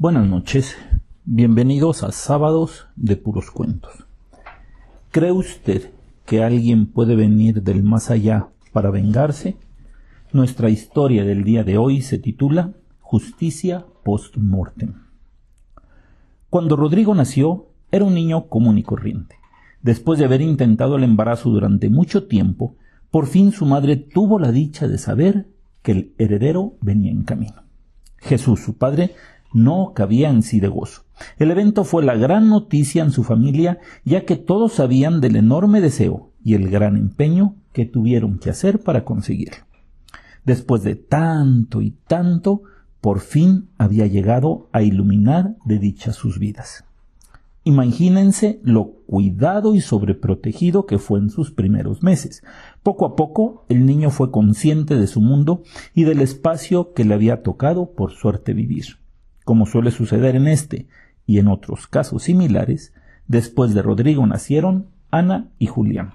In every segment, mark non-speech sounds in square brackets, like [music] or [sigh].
Buenas noches, bienvenidos a Sábados de Puros Cuentos. ¿Cree usted que alguien puede venir del más allá para vengarse? Nuestra historia del día de hoy se titula Justicia post-mortem. Cuando Rodrigo nació, era un niño común y corriente. Después de haber intentado el embarazo durante mucho tiempo, por fin su madre tuvo la dicha de saber que el heredero venía en camino. Jesús, su padre, no cabía en sí de gozo. El evento fue la gran noticia en su familia, ya que todos sabían del enorme deseo y el gran empeño que tuvieron que hacer para conseguirlo. Después de tanto y tanto, por fin había llegado a iluminar de dicha sus vidas. Imagínense lo cuidado y sobreprotegido que fue en sus primeros meses. Poco a poco el niño fue consciente de su mundo y del espacio que le había tocado por suerte vivir. Como suele suceder en este y en otros casos similares, después de Rodrigo nacieron Ana y Julián.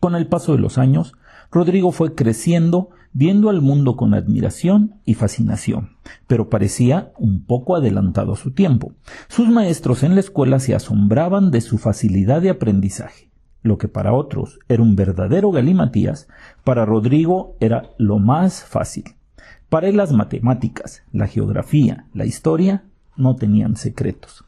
Con el paso de los años, Rodrigo fue creciendo viendo al mundo con admiración y fascinación, pero parecía un poco adelantado a su tiempo. Sus maestros en la escuela se asombraban de su facilidad de aprendizaje. Lo que para otros era un verdadero galimatías, para Rodrigo era lo más fácil. Para él las matemáticas, la geografía, la historia no tenían secretos.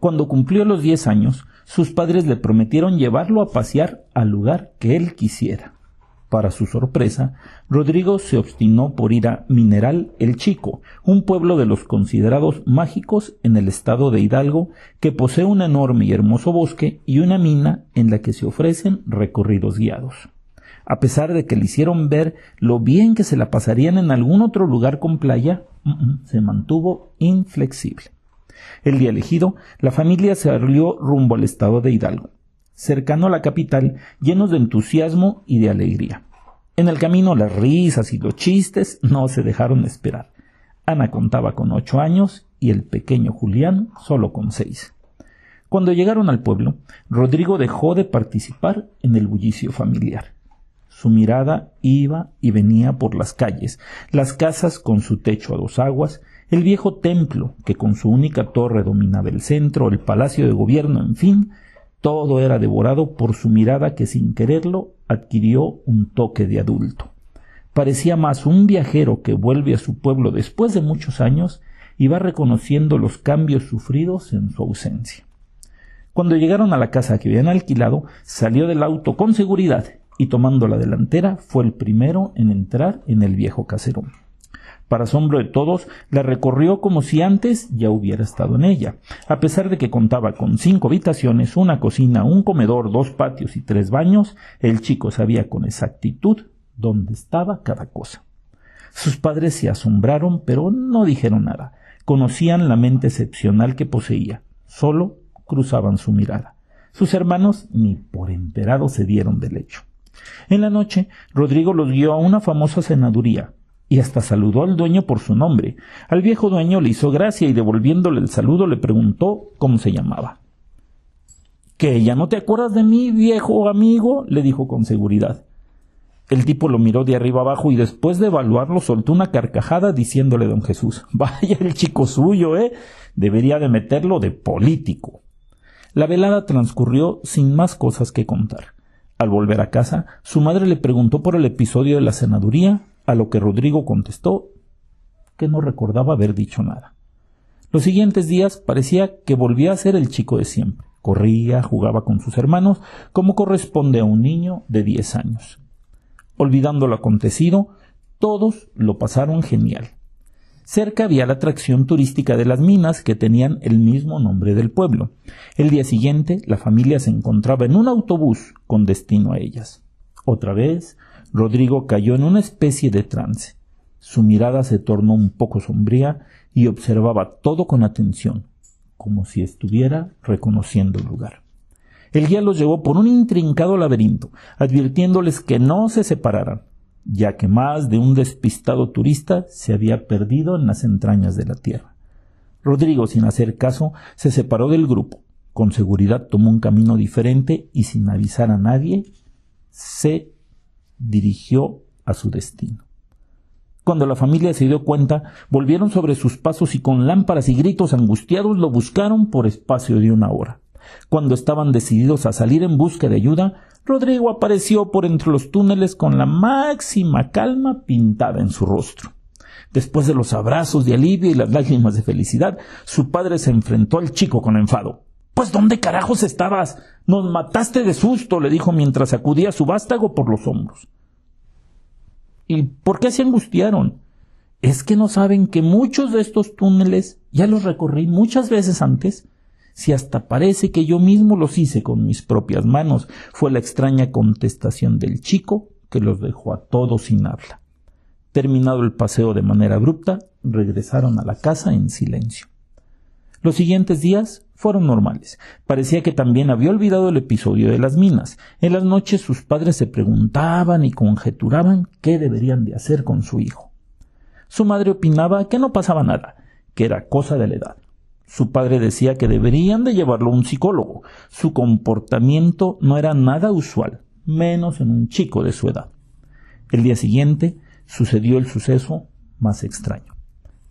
Cuando cumplió los diez años, sus padres le prometieron llevarlo a pasear al lugar que él quisiera. Para su sorpresa, Rodrigo se obstinó por ir a Mineral el Chico, un pueblo de los considerados mágicos en el estado de Hidalgo, que posee un enorme y hermoso bosque y una mina en la que se ofrecen recorridos guiados. A pesar de que le hicieron ver lo bien que se la pasarían en algún otro lugar con playa, se mantuvo inflexible. El día elegido, la familia se salió rumbo al estado de Hidalgo cercano a la capital, llenos de entusiasmo y de alegría. En el camino las risas y los chistes no se dejaron esperar. Ana contaba con ocho años y el pequeño Julián solo con seis. Cuando llegaron al pueblo, Rodrigo dejó de participar en el bullicio familiar. Su mirada iba y venía por las calles, las casas con su techo a dos aguas, el viejo templo que con su única torre dominaba el centro, el palacio de gobierno, en fin, todo era devorado por su mirada que sin quererlo adquirió un toque de adulto. Parecía más un viajero que vuelve a su pueblo después de muchos años y va reconociendo los cambios sufridos en su ausencia. Cuando llegaron a la casa que habían alquilado, salió del auto con seguridad y tomando la delantera fue el primero en entrar en el viejo caserón. Para asombro de todos, la recorrió como si antes ya hubiera estado en ella. A pesar de que contaba con cinco habitaciones, una cocina, un comedor, dos patios y tres baños, el chico sabía con exactitud dónde estaba cada cosa. Sus padres se asombraron, pero no dijeron nada. Conocían la mente excepcional que poseía. Solo cruzaban su mirada. Sus hermanos ni por enterado se dieron del hecho. En la noche, Rodrigo los guió a una famosa senaduría, y hasta saludó al dueño por su nombre. Al viejo dueño le hizo gracia y devolviéndole el saludo le preguntó cómo se llamaba. ¿Que ya no te acuerdas de mí, viejo amigo? le dijo con seguridad. El tipo lo miró de arriba abajo y después de evaluarlo soltó una carcajada diciéndole don Jesús [laughs] Vaya el chico suyo, ¿eh? Debería de meterlo de político. La velada transcurrió sin más cosas que contar. Al volver a casa, su madre le preguntó por el episodio de la senaduría a lo que Rodrigo contestó que no recordaba haber dicho nada. Los siguientes días parecía que volvía a ser el chico de siempre. Corría, jugaba con sus hermanos, como corresponde a un niño de diez años. Olvidando lo acontecido, todos lo pasaron genial. Cerca había la atracción turística de las minas que tenían el mismo nombre del pueblo. El día siguiente la familia se encontraba en un autobús con destino a ellas. Otra vez Rodrigo cayó en una especie de trance. Su mirada se tornó un poco sombría y observaba todo con atención, como si estuviera reconociendo el lugar. El guía los llevó por un intrincado laberinto, advirtiéndoles que no se separaran, ya que más de un despistado turista se había perdido en las entrañas de la tierra. Rodrigo, sin hacer caso, se separó del grupo. Con seguridad tomó un camino diferente y sin avisar a nadie, se dirigió a su destino. Cuando la familia se dio cuenta, volvieron sobre sus pasos y con lámparas y gritos angustiados lo buscaron por espacio de una hora. Cuando estaban decididos a salir en busca de ayuda, Rodrigo apareció por entre los túneles con la máxima calma pintada en su rostro. Después de los abrazos de alivio y las lágrimas de felicidad, su padre se enfrentó al chico con enfado. Pues ¿dónde carajos estabas? Nos mataste de susto, le dijo mientras sacudía su vástago por los hombros. ¿Y por qué se angustiaron? Es que no saben que muchos de estos túneles ya los recorrí muchas veces antes si hasta parece que yo mismo los hice con mis propias manos, fue la extraña contestación del chico que los dejó a todos sin habla. Terminado el paseo de manera abrupta, regresaron a la casa en silencio. Los siguientes días fueron normales. Parecía que también había olvidado el episodio de las minas. En las noches sus padres se preguntaban y conjeturaban qué deberían de hacer con su hijo. Su madre opinaba que no pasaba nada, que era cosa de la edad. Su padre decía que deberían de llevarlo a un psicólogo. Su comportamiento no era nada usual, menos en un chico de su edad. El día siguiente sucedió el suceso más extraño.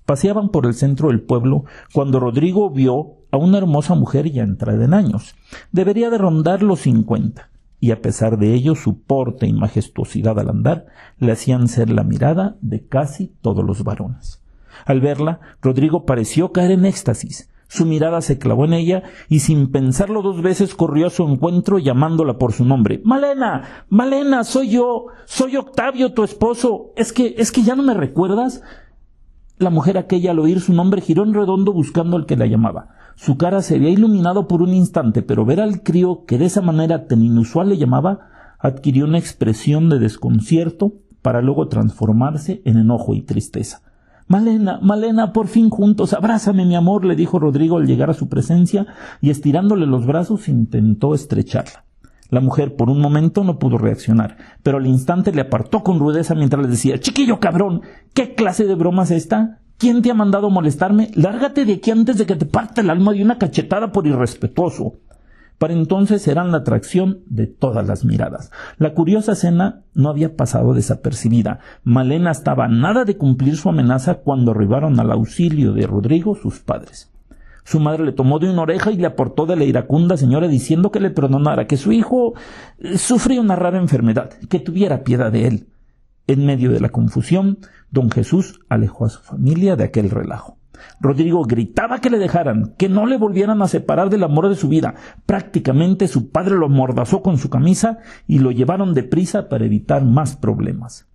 Paseaban por el centro del pueblo cuando Rodrigo vio a una hermosa mujer ya entrada en años. Debería de rondar los cincuenta, y a pesar de ello su porte y majestuosidad al andar le hacían ser la mirada de casi todos los varones. Al verla, Rodrigo pareció caer en éxtasis. Su mirada se clavó en ella y sin pensarlo dos veces corrió a su encuentro llamándola por su nombre. Malena, Malena, soy yo, soy Octavio, tu esposo. Es que, es que ya no me recuerdas. La mujer aquella al oír su nombre giró en redondo buscando al que la llamaba. Su cara se había iluminado por un instante, pero ver al crío que de esa manera tan inusual le llamaba adquirió una expresión de desconcierto para luego transformarse en enojo y tristeza. Malena, Malena, por fin juntos, abrázame, mi amor, le dijo Rodrigo al llegar a su presencia, y estirándole los brazos intentó estrecharla. La mujer por un momento no pudo reaccionar, pero al instante le apartó con rudeza mientras le decía Chiquillo cabrón, ¿qué clase de broma es esta? ¿Quién te ha mandado molestarme? Lárgate de aquí antes de que te parte el alma de una cachetada por irrespetuoso. Para entonces eran la atracción de todas las miradas. La curiosa escena no había pasado desapercibida. Malena estaba nada de cumplir su amenaza cuando arribaron al auxilio de Rodrigo sus padres. Su madre le tomó de una oreja y le aportó de la iracunda señora diciendo que le perdonara, que su hijo eh, sufría una rara enfermedad, que tuviera piedad de él. En medio de la confusión, don Jesús alejó a su familia de aquel relajo. Rodrigo gritaba que le dejaran, que no le volvieran a separar del amor de su vida. Prácticamente su padre lo mordazó con su camisa y lo llevaron deprisa para evitar más problemas.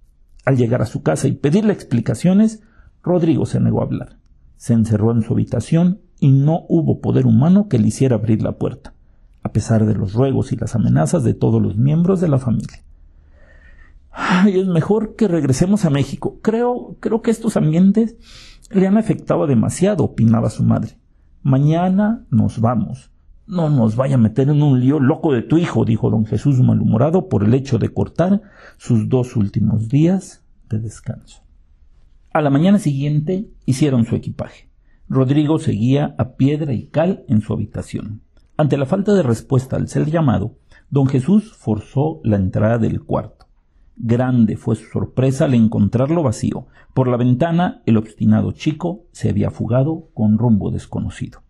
Al llegar a su casa y pedirle explicaciones, Rodrigo se negó a hablar. Se encerró en su habitación y no hubo poder humano que le hiciera abrir la puerta, a pesar de los ruegos y las amenazas de todos los miembros de la familia. Ay, es mejor que regresemos a México. Creo, creo que estos ambientes le han afectado demasiado, opinaba su madre. Mañana nos vamos. No nos vaya a meter en un lío loco de tu hijo, dijo don Jesús malhumorado por el hecho de cortar sus dos últimos días de descanso. A la mañana siguiente hicieron su equipaje. Rodrigo seguía a piedra y cal en su habitación. Ante la falta de respuesta al ser llamado, don Jesús forzó la entrada del cuarto. Grande fue su sorpresa al encontrarlo vacío. Por la ventana el obstinado chico se había fugado con rumbo desconocido.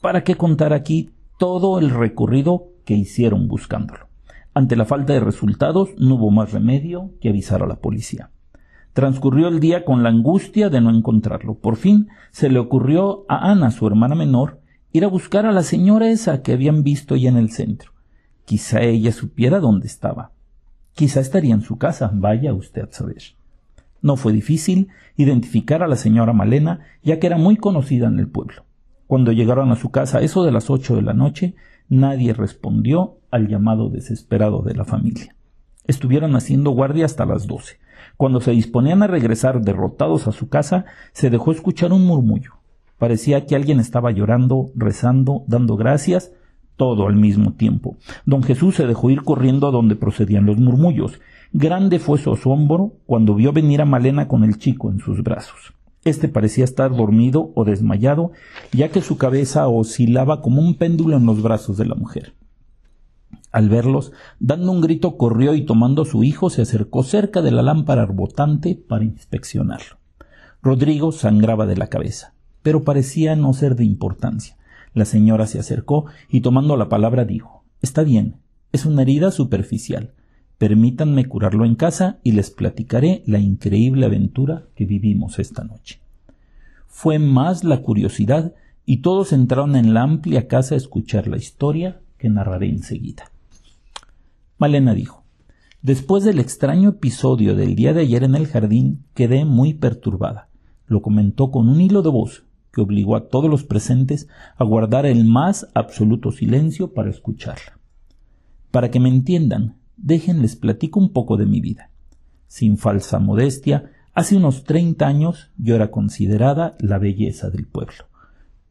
¿Para qué contar aquí todo el recorrido que hicieron buscándolo? Ante la falta de resultados no hubo más remedio que avisar a la policía. Transcurrió el día con la angustia de no encontrarlo. Por fin se le ocurrió a Ana, su hermana menor, ir a buscar a la señora esa que habían visto ya en el centro. Quizá ella supiera dónde estaba. Quizá estaría en su casa, vaya usted a saber. No fue difícil identificar a la señora Malena, ya que era muy conocida en el pueblo. Cuando llegaron a su casa, eso de las ocho de la noche, nadie respondió al llamado desesperado de la familia. Estuvieron haciendo guardia hasta las doce. Cuando se disponían a regresar derrotados a su casa, se dejó escuchar un murmullo. Parecía que alguien estaba llorando, rezando, dando gracias todo al mismo tiempo. Don Jesús se dejó ir corriendo a donde procedían los murmullos. Grande fue su asombro cuando vio venir a Malena con el chico en sus brazos. Este parecía estar dormido o desmayado, ya que su cabeza oscilaba como un péndulo en los brazos de la mujer. Al verlos, dando un grito, corrió y tomando a su hijo se acercó cerca de la lámpara arbotante para inspeccionarlo. Rodrigo sangraba de la cabeza, pero parecía no ser de importancia. La señora se acercó y tomando la palabra dijo Está bien, es una herida superficial. Permítanme curarlo en casa y les platicaré la increíble aventura que vivimos esta noche. Fue más la curiosidad y todos entraron en la amplia casa a escuchar la historia que narraré enseguida. Malena dijo Después del extraño episodio del día de ayer en el jardín, quedé muy perturbada. Lo comentó con un hilo de voz que obligó a todos los presentes a guardar el más absoluto silencio para escucharla. Para que me entiendan, déjenles platico un poco de mi vida. Sin falsa modestia, hace unos treinta años yo era considerada la belleza del pueblo.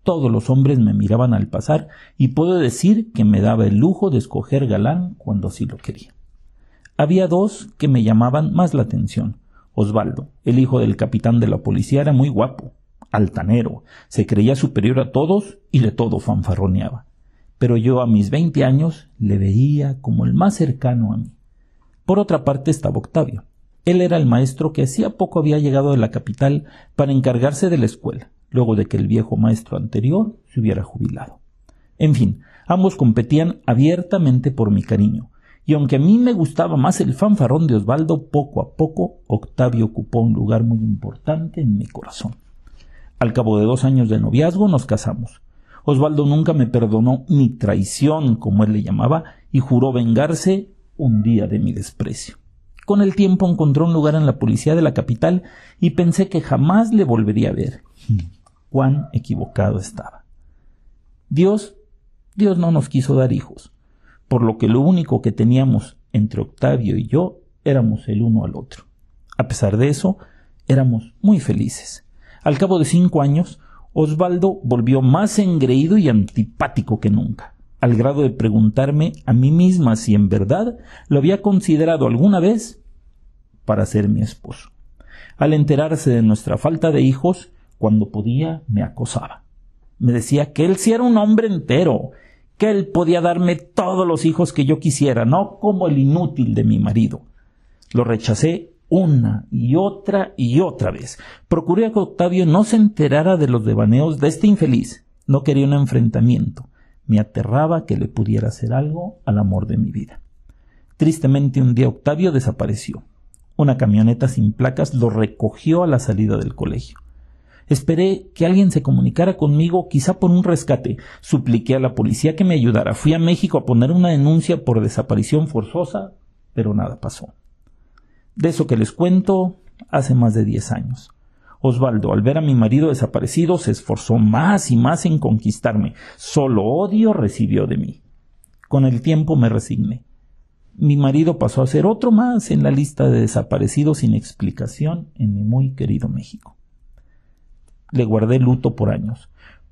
Todos los hombres me miraban al pasar y puedo decir que me daba el lujo de escoger galán cuando así lo quería. Había dos que me llamaban más la atención. Osvaldo, el hijo del capitán de la policía, era muy guapo, altanero, se creía superior a todos y de todo fanfarroneaba. Pero yo a mis veinte años le veía como el más cercano a mí. Por otra parte estaba Octavio. Él era el maestro que hacía poco había llegado de la capital para encargarse de la escuela luego de que el viejo maestro anterior se hubiera jubilado. En fin, ambos competían abiertamente por mi cariño, y aunque a mí me gustaba más el fanfarrón de Osvaldo, poco a poco Octavio ocupó un lugar muy importante en mi corazón. Al cabo de dos años de noviazgo nos casamos. Osvaldo nunca me perdonó mi traición, como él le llamaba, y juró vengarse un día de mi desprecio. Con el tiempo encontró un lugar en la policía de la capital y pensé que jamás le volvería a ver cuán equivocado estaba. Dios, Dios no nos quiso dar hijos, por lo que lo único que teníamos entre Octavio y yo éramos el uno al otro. A pesar de eso, éramos muy felices. Al cabo de cinco años, Osvaldo volvió más engreído y antipático que nunca, al grado de preguntarme a mí misma si en verdad lo había considerado alguna vez para ser mi esposo. Al enterarse de nuestra falta de hijos, cuando podía me acosaba. Me decía que él sí era un hombre entero, que él podía darme todos los hijos que yo quisiera, no como el inútil de mi marido. Lo rechacé una y otra y otra vez. Procuré que Octavio no se enterara de los devaneos de este infeliz. No quería un enfrentamiento. Me aterraba que le pudiera hacer algo al amor de mi vida. Tristemente un día Octavio desapareció. Una camioneta sin placas lo recogió a la salida del colegio. Esperé que alguien se comunicara conmigo, quizá por un rescate. Supliqué a la policía que me ayudara. Fui a México a poner una denuncia por desaparición forzosa, pero nada pasó. De eso que les cuento, hace más de diez años. Osvaldo, al ver a mi marido desaparecido, se esforzó más y más en conquistarme. Solo odio recibió de mí. Con el tiempo me resigné. Mi marido pasó a ser otro más en la lista de desaparecidos sin explicación en mi muy querido México le guardé luto por años,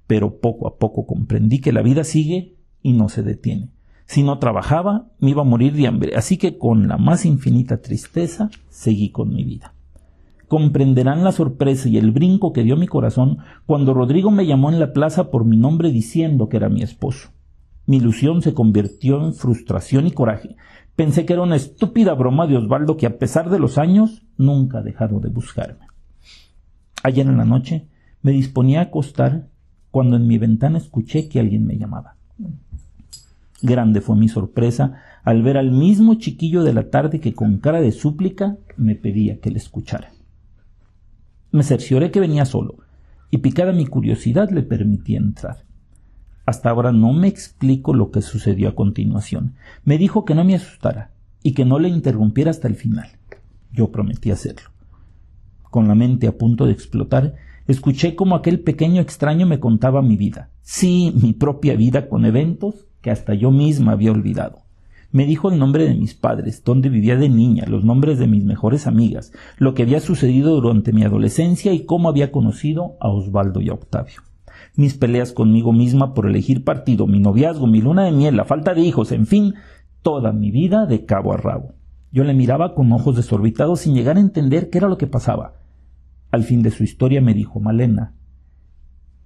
pero poco a poco comprendí que la vida sigue y no se detiene. Si no trabajaba, me iba a morir de hambre, así que con la más infinita tristeza seguí con mi vida. Comprenderán la sorpresa y el brinco que dio mi corazón cuando Rodrigo me llamó en la plaza por mi nombre diciendo que era mi esposo. Mi ilusión se convirtió en frustración y coraje. Pensé que era una estúpida broma de Osvaldo que a pesar de los años nunca ha dejado de buscarme. Ayer en la noche me disponía a acostar cuando en mi ventana escuché que alguien me llamaba. Grande fue mi sorpresa al ver al mismo chiquillo de la tarde que con cara de súplica me pedía que le escuchara. Me cercioré que venía solo, y picada mi curiosidad le permití entrar. Hasta ahora no me explico lo que sucedió a continuación. Me dijo que no me asustara y que no le interrumpiera hasta el final. Yo prometí hacerlo. Con la mente a punto de explotar, Escuché como aquel pequeño extraño me contaba mi vida, sí, mi propia vida con eventos que hasta yo misma había olvidado. Me dijo el nombre de mis padres, dónde vivía de niña, los nombres de mis mejores amigas, lo que había sucedido durante mi adolescencia y cómo había conocido a Osvaldo y a Octavio. Mis peleas conmigo misma por elegir partido, mi noviazgo, mi luna de miel, la falta de hijos, en fin, toda mi vida de cabo a rabo. Yo le miraba con ojos desorbitados sin llegar a entender qué era lo que pasaba. Al fin de su historia me dijo Malena,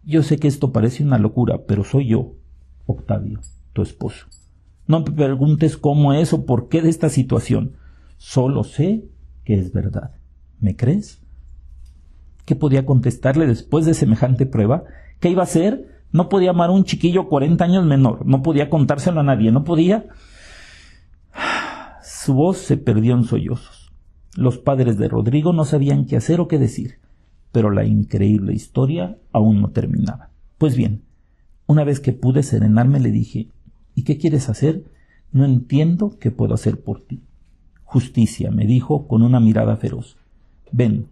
yo sé que esto parece una locura, pero soy yo, Octavio, tu esposo. No me preguntes cómo es o por qué de esta situación. Solo sé que es verdad. ¿Me crees? ¿Qué podía contestarle después de semejante prueba? ¿Qué iba a hacer? No podía amar a un chiquillo 40 años menor, no podía contárselo a nadie, no podía. [sighs] Su voz se perdió en sollozos. Los padres de Rodrigo no sabían qué hacer o qué decir, pero la increíble historia aún no terminaba. Pues bien, una vez que pude serenarme le dije ¿Y qué quieres hacer? No entiendo qué puedo hacer por ti. Justicia, me dijo con una mirada feroz. Ven,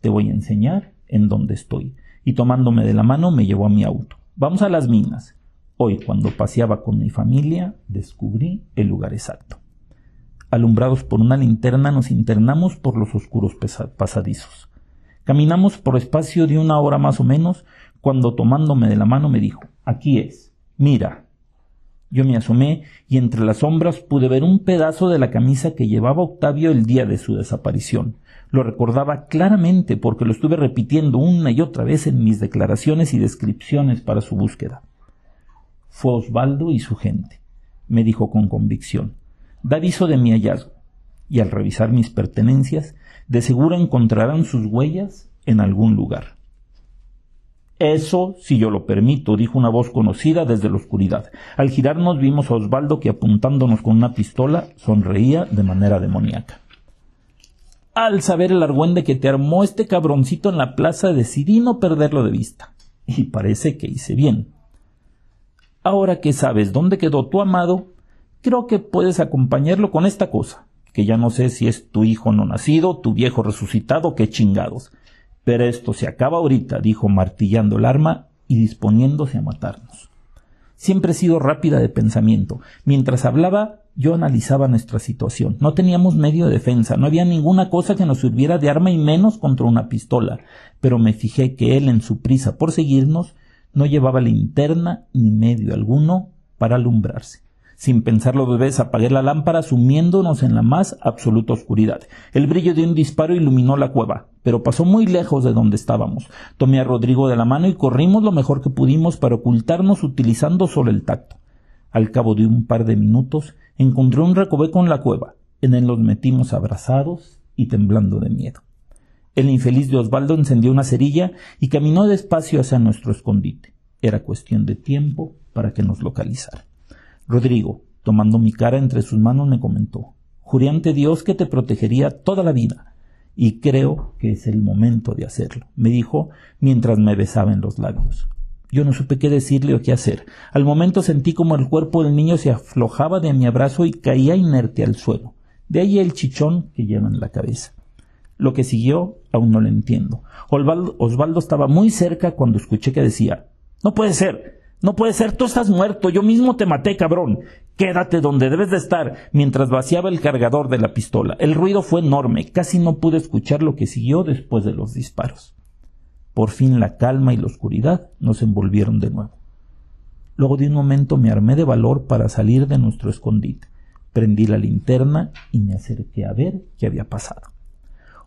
te voy a enseñar en dónde estoy. Y tomándome de la mano me llevó a mi auto. Vamos a las minas. Hoy, cuando paseaba con mi familia, descubrí el lugar exacto. Alumbrados por una linterna, nos internamos por los oscuros pasadizos. Caminamos por espacio de una hora más o menos, cuando tomándome de la mano me dijo, aquí es, mira, yo me asomé y entre las sombras pude ver un pedazo de la camisa que llevaba Octavio el día de su desaparición. Lo recordaba claramente porque lo estuve repitiendo una y otra vez en mis declaraciones y descripciones para su búsqueda. Fue Osvaldo y su gente, me dijo con convicción. Da aviso de mi hallazgo, y al revisar mis pertenencias, de seguro encontrarán sus huellas en algún lugar. Eso, si yo lo permito, dijo una voz conocida desde la oscuridad. Al girarnos vimos a Osvaldo que apuntándonos con una pistola sonreía de manera demoníaca. Al saber el argüende que te armó este cabroncito en la plaza decidí no perderlo de vista. Y parece que hice bien. Ahora que sabes dónde quedó tu amado, creo que puedes acompañarlo con esta cosa, que ya no sé si es tu hijo no nacido, tu viejo resucitado, qué chingados. Pero esto se acaba ahorita, dijo martillando el arma y disponiéndose a matarnos. Siempre he sido rápida de pensamiento. Mientras hablaba, yo analizaba nuestra situación. No teníamos medio de defensa, no había ninguna cosa que nos sirviera de arma y menos contra una pistola. Pero me fijé que él, en su prisa por seguirnos, no llevaba linterna ni medio alguno para alumbrarse. Sin pensarlo dos veces apagué la lámpara sumiéndonos en la más absoluta oscuridad. El brillo de un disparo iluminó la cueva, pero pasó muy lejos de donde estábamos. Tomé a Rodrigo de la mano y corrimos lo mejor que pudimos para ocultarnos utilizando solo el tacto. Al cabo de un par de minutos encontré un recoveco en la cueva. En él nos metimos abrazados y temblando de miedo. El infeliz de Osvaldo encendió una cerilla y caminó despacio hacia nuestro escondite. Era cuestión de tiempo para que nos localizara. Rodrigo, tomando mi cara entre sus manos, me comentó Juré ante Dios que te protegería toda la vida, y creo que es el momento de hacerlo, me dijo mientras me besaba en los labios. Yo no supe qué decirle o qué hacer. Al momento sentí como el cuerpo del niño se aflojaba de mi abrazo y caía inerte al suelo. De ahí el chichón que lleva en la cabeza. Lo que siguió aún no lo entiendo. Osvaldo estaba muy cerca cuando escuché que decía No puede ser. No puede ser, tú estás muerto, yo mismo te maté, cabrón. Quédate donde debes de estar, mientras vaciaba el cargador de la pistola. El ruido fue enorme, casi no pude escuchar lo que siguió después de los disparos. Por fin la calma y la oscuridad nos envolvieron de nuevo. Luego de un momento me armé de valor para salir de nuestro escondite. Prendí la linterna y me acerqué a ver qué había pasado.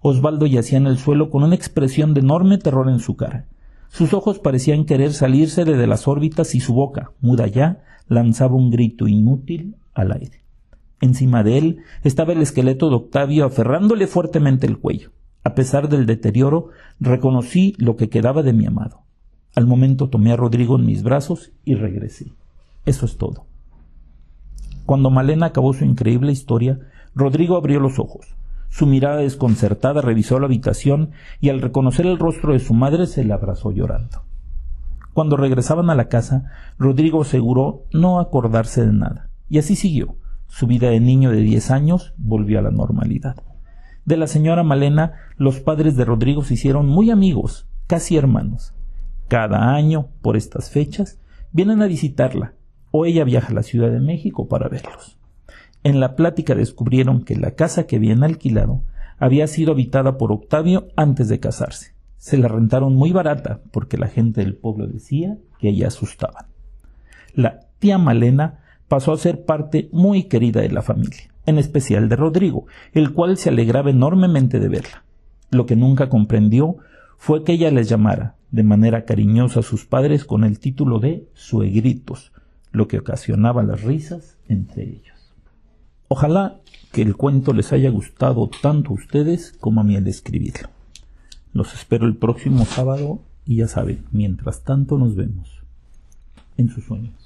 Osvaldo yacía en el suelo con una expresión de enorme terror en su cara. Sus ojos parecían querer salirse de las órbitas y su boca, muda ya, lanzaba un grito inútil al aire. Encima de él estaba el esqueleto de Octavio aferrándole fuertemente el cuello. A pesar del deterioro, reconocí lo que quedaba de mi amado. Al momento tomé a Rodrigo en mis brazos y regresé. Eso es todo. Cuando Malena acabó su increíble historia, Rodrigo abrió los ojos. Su mirada desconcertada revisó la habitación y al reconocer el rostro de su madre se le abrazó llorando. Cuando regresaban a la casa, Rodrigo aseguró no acordarse de nada, y así siguió. Su vida de niño de diez años volvió a la normalidad. De la señora Malena, los padres de Rodrigo se hicieron muy amigos, casi hermanos. Cada año, por estas fechas, vienen a visitarla, o ella viaja a la Ciudad de México para verlos. En la plática descubrieron que la casa que habían alquilado había sido habitada por Octavio antes de casarse. Se la rentaron muy barata porque la gente del pueblo decía que ella asustaban. La tía Malena pasó a ser parte muy querida de la familia, en especial de Rodrigo, el cual se alegraba enormemente de verla. Lo que nunca comprendió fue que ella les llamara de manera cariñosa a sus padres con el título de suegritos, lo que ocasionaba las risas entre ellos. Ojalá que el cuento les haya gustado tanto a ustedes como a mí al escribirlo. Los espero el próximo sábado y ya saben, mientras tanto nos vemos en sus sueños.